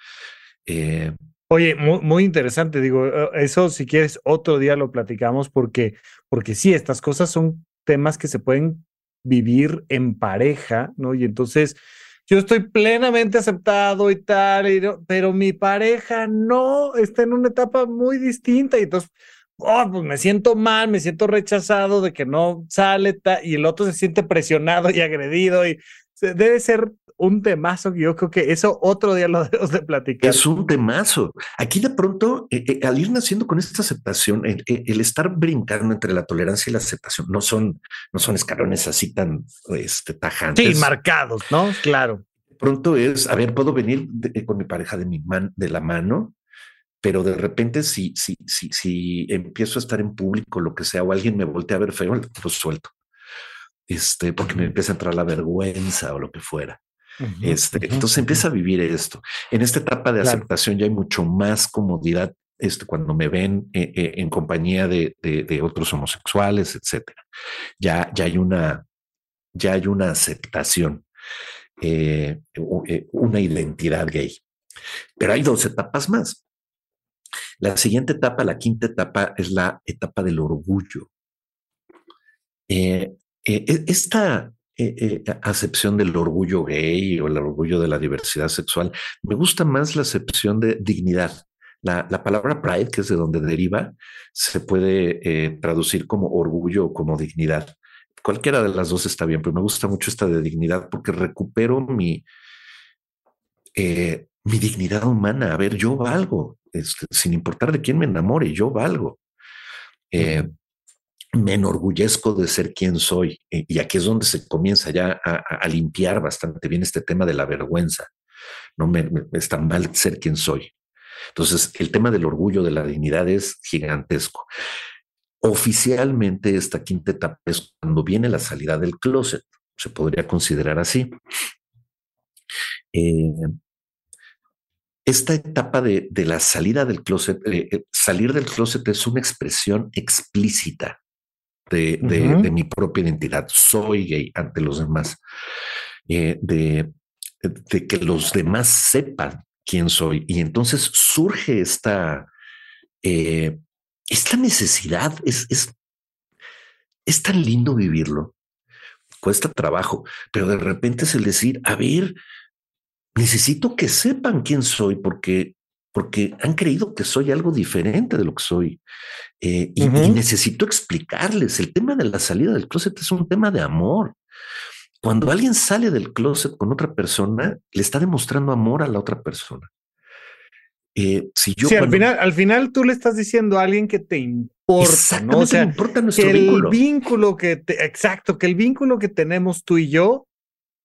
Eh, Oye, muy, interesante, digo, eh, eso si quieres otro día lo platicamos porque, porque sí, estas cosas son temas que se pueden vivir en pareja, ¿no? Y entonces yo estoy plenamente aceptado y tal, pero mi pareja no, está en una etapa muy distinta y entonces oh, pues me siento mal, me siento rechazado de que no sale y el otro se siente presionado y agredido y debe ser un temazo que yo creo que eso otro día lo debemos de platicar. Es un temazo. Aquí de pronto, eh, eh, al ir naciendo con esta aceptación, el, estar brincando entre la tolerancia y la aceptación no son, no son escalones así tan este, tajantes. Sí, marcados, ¿no? Claro. De pronto es, a ver, puedo venir con mi pareja de mi man, de la mano pero de repente si, si, si, si empiezo a estar en público, lo que sea, o alguien me voltea a ver feo, lo suelto. Este, porque me empieza a entrar la vergüenza o lo que fuera. Este, entonces empieza a vivir esto. En esta etapa de aceptación ya hay mucho más comodidad este, cuando me ven eh, eh, en compañía de, de, otros homosexuales, etcétera. Ya, ya hay una, ya hay una aceptación, eh, una identidad gay. Pero hay dos etapas más. La siguiente etapa, la quinta etapa, es la etapa del orgullo. Eh, eh, eh, acepción del orgullo gay o el orgullo de la diversidad sexual, me gusta más la acepción de dignidad. La, palabra pride, que es de donde deriva, se puede traducir como orgullo o como dignidad. Cualquiera de las dos está bien, pero me gusta mucho esta de dignidad porque recupero mi, mi dignidad humana. A ver, yo valgo, este, sin importar de quién me enamore, yo valgo. Eh, me enorgullezco de ser quien soy. Y aquí es donde se comienza ya a, limpiar bastante bien este tema de la vergüenza. No me, está mal ser quien soy. Entonces, el tema del orgullo, de la dignidad es gigantesco. Oficialmente, esta quinta etapa es cuando viene la salida del closet. Se podría considerar así. Eh, esta etapa de, la salida del closet, eh, eh, salir del closet es una expresión explícita de, mi propia identidad. Soy gay ante los demás. Eh, de, que los demás sepan quién soy. Y entonces surge esta, eh, esta necesidad, es, es, es tan lindo vivirlo, cuesta trabajo, pero de repente es el decir, a ver, necesito que sepan quién soy porque porque han creído que soy algo diferente de lo que soy. Eh, y, necesito explicarles. El tema de la salida del closet es un tema de amor. Cuando alguien sale del closet con otra persona, le está demostrando amor a la otra persona. Eh, si yo sí, al, final, al final tú le estás diciendo a alguien que te importa, ¿no? O sea, importa nuestro que el vínculo que te, exacto, que el vínculo que tenemos tú y yo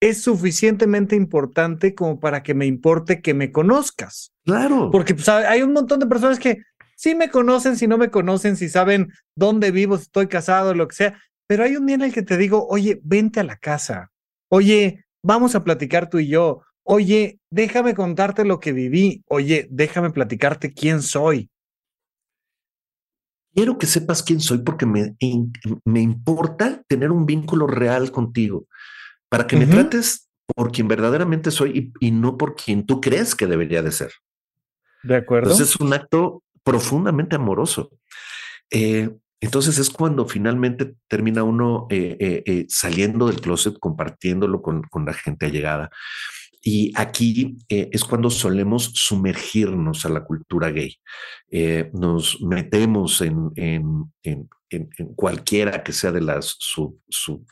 es suficientemente importante como para que me importe que me conozcas. Claro. Porque pues, hay un montón de personas que sí me conocen, si no me conocen, si saben dónde vivo, si estoy casado, lo que sea. Pero hay un día en el que te digo, oye, vente a la casa. Oye, vamos a platicar tú y yo. Oye, déjame contarte lo que viví. Oye, déjame platicarte quién soy. Quiero que sepas quién soy porque me, me importa tener un vínculo real contigo para que me trates por quien verdaderamente soy y, no por quien tú crees que debería de ser. De acuerdo. Entonces es un acto profundamente amoroso. Eh, entonces es cuando finalmente termina uno eh, eh, saliendo del closet, compartiéndolo con, con la gente allegada. Y aquí es cuando solemos sumergirnos a la cultura gay. nos metemos en, en, en, en, cualquiera que sea de las sub, sub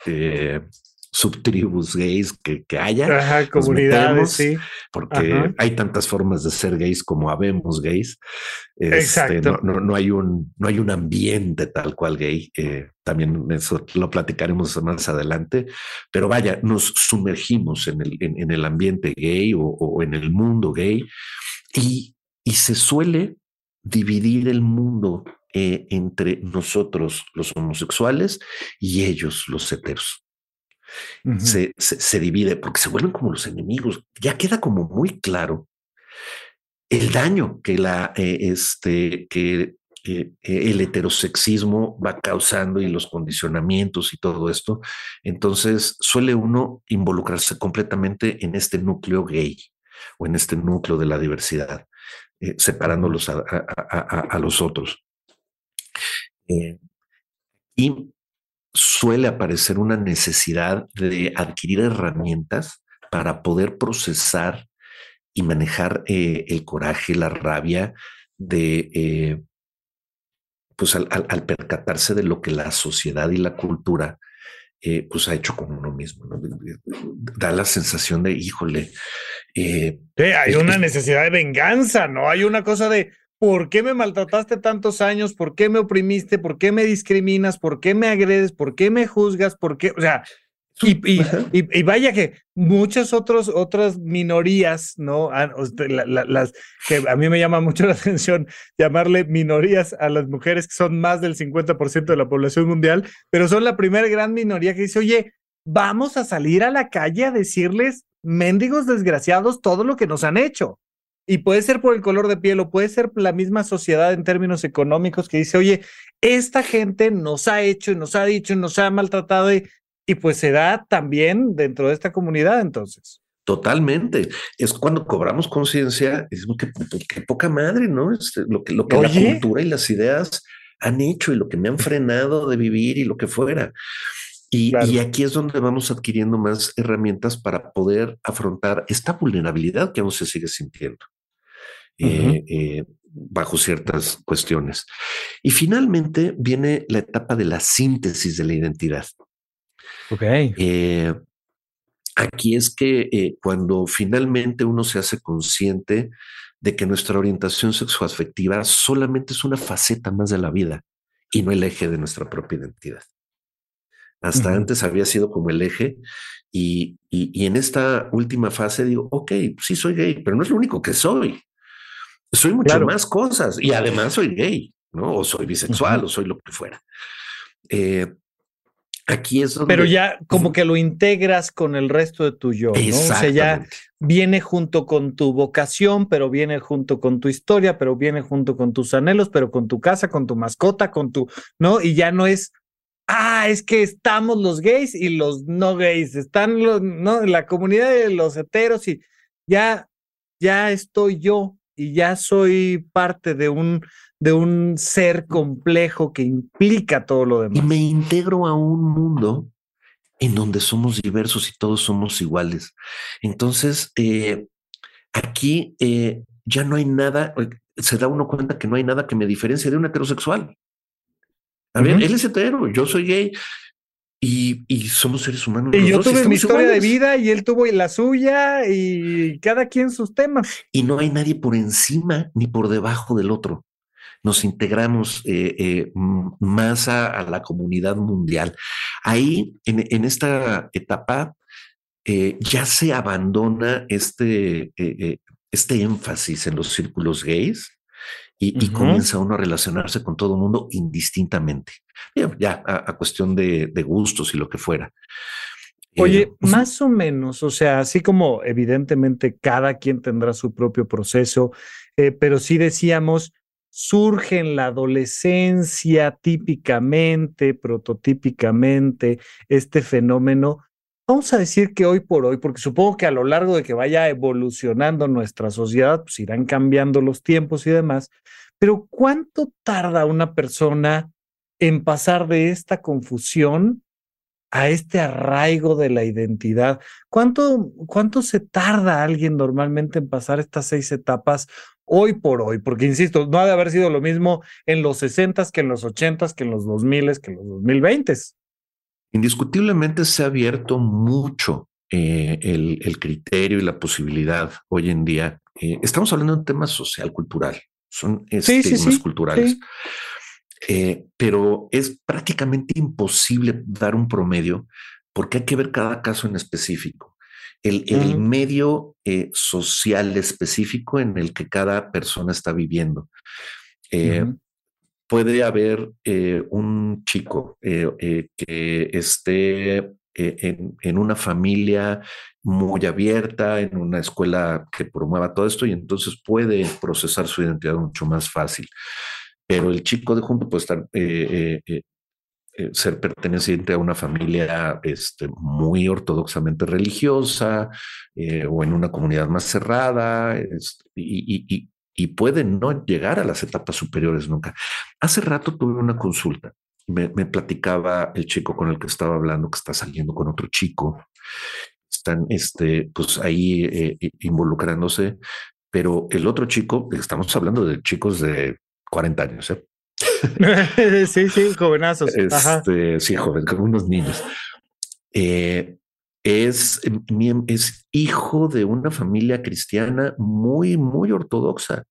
subtribus gays que, que haya. comunidades, sí. Porque hay tantas formas de ser gays como habemos gays. Este, Exacto. No, no, hay un, no hay un ambiente tal cual gay. Eh, también eso lo platicaremos más adelante. Pero vaya, nos sumergimos en el, en, el ambiente gay o, en el mundo gay y, y se suele dividir el mundo eh, entre nosotros los homosexuales y ellos los heteros se, se, divide porque se vuelven como los enemigos. Ya queda como muy claro el daño que la eh, este que eh, el heterosexismo va causando y los condicionamientos y todo esto. Entonces suele uno involucrarse completamente en este núcleo gay o en este núcleo de la diversidad, eh, separándolos a, a, los otros. y suele aparecer una necesidad de adquirir herramientas para poder procesar y manejar eh, el coraje, la rabia de, eh, pues al, percatarse de lo que la sociedad y la cultura eh, pues ha hecho con uno mismo. Da la sensación de, híjole. hay una necesidad de venganza, ¿no? Hay una cosa de, ¿Por qué me maltrataste tantos años? ¿Por qué me oprimiste? ¿Por qué me discriminas? ¿Por qué me agredes? ¿Por qué me juzgas? ¿Por qué? O sea, y, vaya que muchas otros, otras minorías, ¿no? Ah, las que a mí me llama mucho la atención llamarle minorías a las mujeres que son más del 50% de la población mundial, pero son la primera gran minoría que dice, oye, vamos a salir a la calle a decirles, mendigos desgraciados, todo lo que nos han hecho. Y puede ser por el color de piel o puede ser la misma sociedad en términos económicos que dice, oye, esta gente nos ha hecho y nos ha dicho y nos ha maltratado y, pues se da también dentro de esta comunidad entonces. Totalmente. Es cuando cobramos conciencia, es que, que, poca madre, ¿no? Es lo que, lo que la cultura y las ideas han hecho y lo que me han frenado de vivir y lo que fuera. Y, y, aquí es donde vamos adquiriendo más herramientas para poder afrontar esta vulnerabilidad que aún se sigue sintiendo. Eh, eh, bajo ciertas cuestiones. Y finalmente viene la etapa de la síntesis de la identidad. Ok. Eh, aquí es que cuando finalmente uno se hace consciente de que nuestra orientación sexoafectiva solamente es una faceta más de la vida y no el eje de nuestra propia identidad. Hasta antes había sido como el eje y, y, en esta última fase digo, ok, sí soy gay, pero no es lo único que soy. Soy mucho más cosas y además soy gay, ¿no? O soy bisexual o soy lo que fuera. Eh, aquí es donde... Pero ya como que lo integras con el resto de tu yo, ¿no? O sea, ya viene junto con tu vocación, pero viene junto con tu historia, pero viene junto con tus anhelos, pero con tu casa, con tu mascota, con tu, ¿no? Y ya no es, ah, es que estamos los gays y los no gays, están los, ¿no? La comunidad de los heteros y ya ya estoy yo y ya soy parte de un, de un ser complejo que implica todo lo demás. Y me integro a un mundo en donde somos diversos y todos somos iguales. Entonces, eh, aquí eh, ya no hay nada, se da uno cuenta que no hay nada que me diferencie de un heterosexual. A ver, él es hetero, yo soy gay, y, y, somos seres humanos. Y yo tuve mi historia de vida y él tuvo la suya y cada quien sus temas. Y no hay nadie por encima ni por debajo del otro nos integramos eh, eh, más a, la comunidad mundial. Ahí, en, esta etapa, eh, ya se abandona este, este énfasis en los círculos gays y, comienza uno a relacionarse con todo el mundo indistintamente, ya, a, cuestión de, gustos y lo que fuera. Oye, más o menos, o sea, así como evidentemente cada quien tendrá su propio proceso, pero sí decíamos, surge en la adolescencia típicamente, prototípicamente, este fenómeno. Vamos a decir que hoy por hoy, porque supongo que a lo largo de que vaya evolucionando nuestra sociedad, pues irán cambiando los tiempos y demás, pero ¿cuánto tarda una persona en pasar de esta confusión a este arraigo de la identidad. ¿Cuánto, ¿Cuánto se tarda alguien normalmente en pasar estas seis etapas hoy por hoy? Porque, insisto, no ha de haber sido lo mismo en los 60 que en los 80 que en los 2000 que en los 2020. Indiscutiblemente se ha abierto mucho eh, el, criterio y la posibilidad hoy en día. Eh, estamos hablando de un tema social, cultural. Son temas culturales. Eh, pero es prácticamente imposible dar un promedio porque hay que ver cada caso en específico. El, medio eh, social específico en el que cada persona está viviendo. Eh, puede haber un chico que esté en, una familia muy abierta, en una escuela que promueva todo esto y entonces puede procesar su identidad mucho más fácil. Pero el chico de junto puede estar, eh, eh, eh, ser perteneciente a una familia este, muy ortodoxamente religiosa o en una comunidad más cerrada y, y, puede no llegar a las etapas superiores nunca. Hace rato tuve una consulta. Me, me platicaba el chico con el que estaba hablando que está saliendo con otro chico. Están este, pues ahí involucrándose, pero el otro chico, estamos hablando de chicos de 40 años. ¿eh? sí, sí, jovenazos. Este, sí, joven, como unos niños. Eh, es, es hijo de una familia cristiana muy, muy ortodoxa.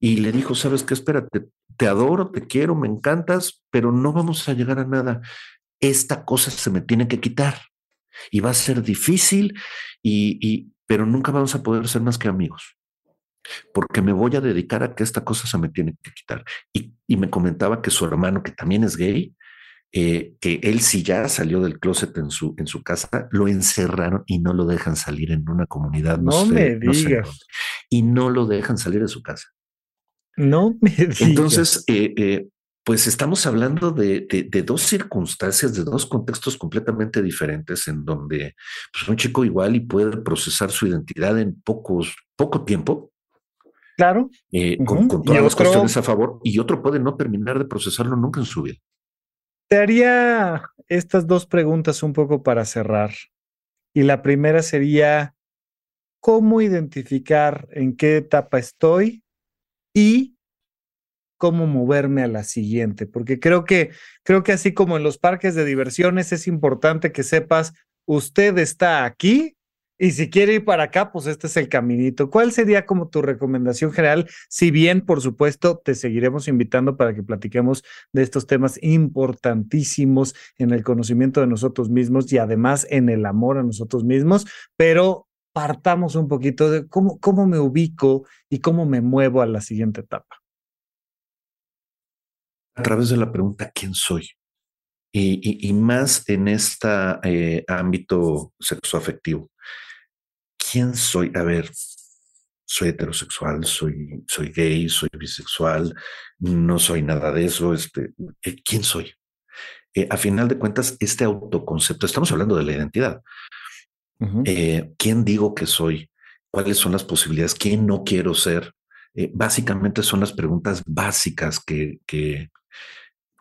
Y le dijo, sabes qué, espérate, te adoro, te quiero, me encantas, pero no vamos a llegar a nada. Esta cosa se me tiene que quitar y va a ser difícil, y, y pero nunca vamos a poder ser más que amigos porque me voy a dedicar a que esta cosa se me tiene que quitar. Y, me comentaba que su hermano, que también es gay, eh, que él sí ya salió del closet en su, en su casa, lo encerraron y no lo dejan salir en una comunidad. No, me digas. y no lo dejan salir de su casa. No me digas. Entonces, eh, eh, pues estamos hablando de, de, dos circunstancias, de dos contextos completamente diferentes, en donde pues, un chico igual y puede procesar su identidad en pocos, poco tiempo, Claro. Eh, con, todas las cuestiones a favor, y otro puede no terminar de procesarlo nunca en su vida. Te haría estas dos preguntas un poco para cerrar. Y la primera sería, ¿cómo identificar en qué etapa estoy y cómo moverme a la siguiente? Porque creo que, creo que así como en los parques de diversiones es importante que sepas, usted está aquí y si quiere ir para acá, pues este es el caminito. ¿Cuál sería como tu recomendación general? Si bien, por supuesto, te seguiremos invitando para que platiquemos de estos temas importantísimos en el conocimiento de nosotros mismos y además en el amor a nosotros mismos, pero partamos un poquito de cómo, cómo me ubico y cómo me muevo a la siguiente etapa. A través de la pregunta, ¿quién soy? Y, más en este ámbito sexoafectivo. ¿Quién soy? A ver, soy heterosexual, soy, soy gay, soy bisexual, no soy nada de eso. Este, eh, ¿Quién soy? Eh, a final de cuentas, este autoconcepto, estamos hablando de la identidad. Eh, ¿Quién digo que soy? cuáles son las posibilidades, quién no quiero ser. Eh, básicamente son las preguntas básicas que, que,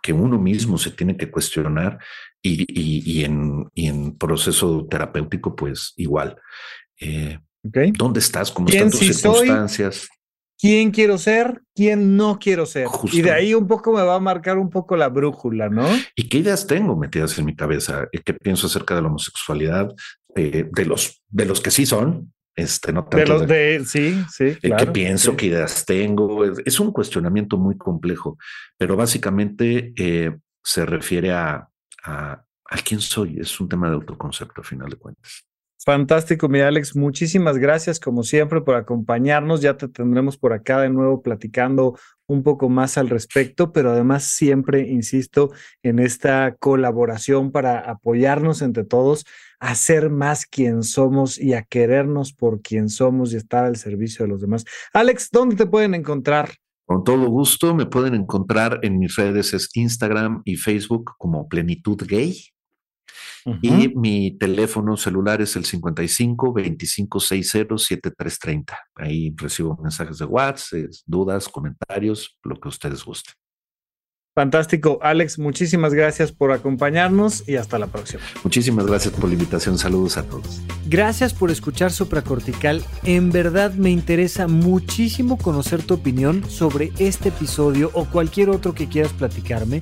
que, uno mismo se tiene que cuestionar y, y, en, y en, proceso terapéutico, pues igual. Eh, ¿Dónde estás? ¿Cómo están tus circunstancias? quién quiero ser, quién no quiero ser. Y de ahí un poco me va a marcar un poco la brújula, ¿no? ¿Y qué ideas tengo metidas en mi cabeza? ¿Qué pienso acerca de la homosexualidad? Eh, de, los, de los que sí son, este, no de los de, sí, sí. Claro, ¿Qué pienso? ¿Qué ideas tengo? Es un cuestionamiento muy complejo, pero básicamente eh, se refiere a, a, a quién soy. Es un tema de autoconcepto, a final de cuentas. Fantástico, mi Alex. Muchísimas gracias, como siempre, por acompañarnos. Ya te tendremos por acá de nuevo platicando un poco más al respecto, pero además siempre insisto en esta colaboración para apoyarnos entre todos a ser más quien somos y a querernos por quien somos y estar al servicio de los demás. Alex, ¿dónde te pueden encontrar? Con todo gusto, me pueden encontrar en mis redes, es Instagram y Facebook como Plenitud Gay. Y mi teléfono celular es el 55 25 60 7330. Ahí recibo mensajes de WhatsApp, dudas, comentarios, lo que ustedes gusten. Fantástico. Alex, muchísimas gracias por acompañarnos y hasta la próxima. Muchísimas gracias por la invitación. Saludos a todos. Gracias por escuchar Supracortical. En verdad me interesa muchísimo conocer tu opinión sobre este episodio o cualquier otro que quieras platicarme.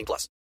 18 plus.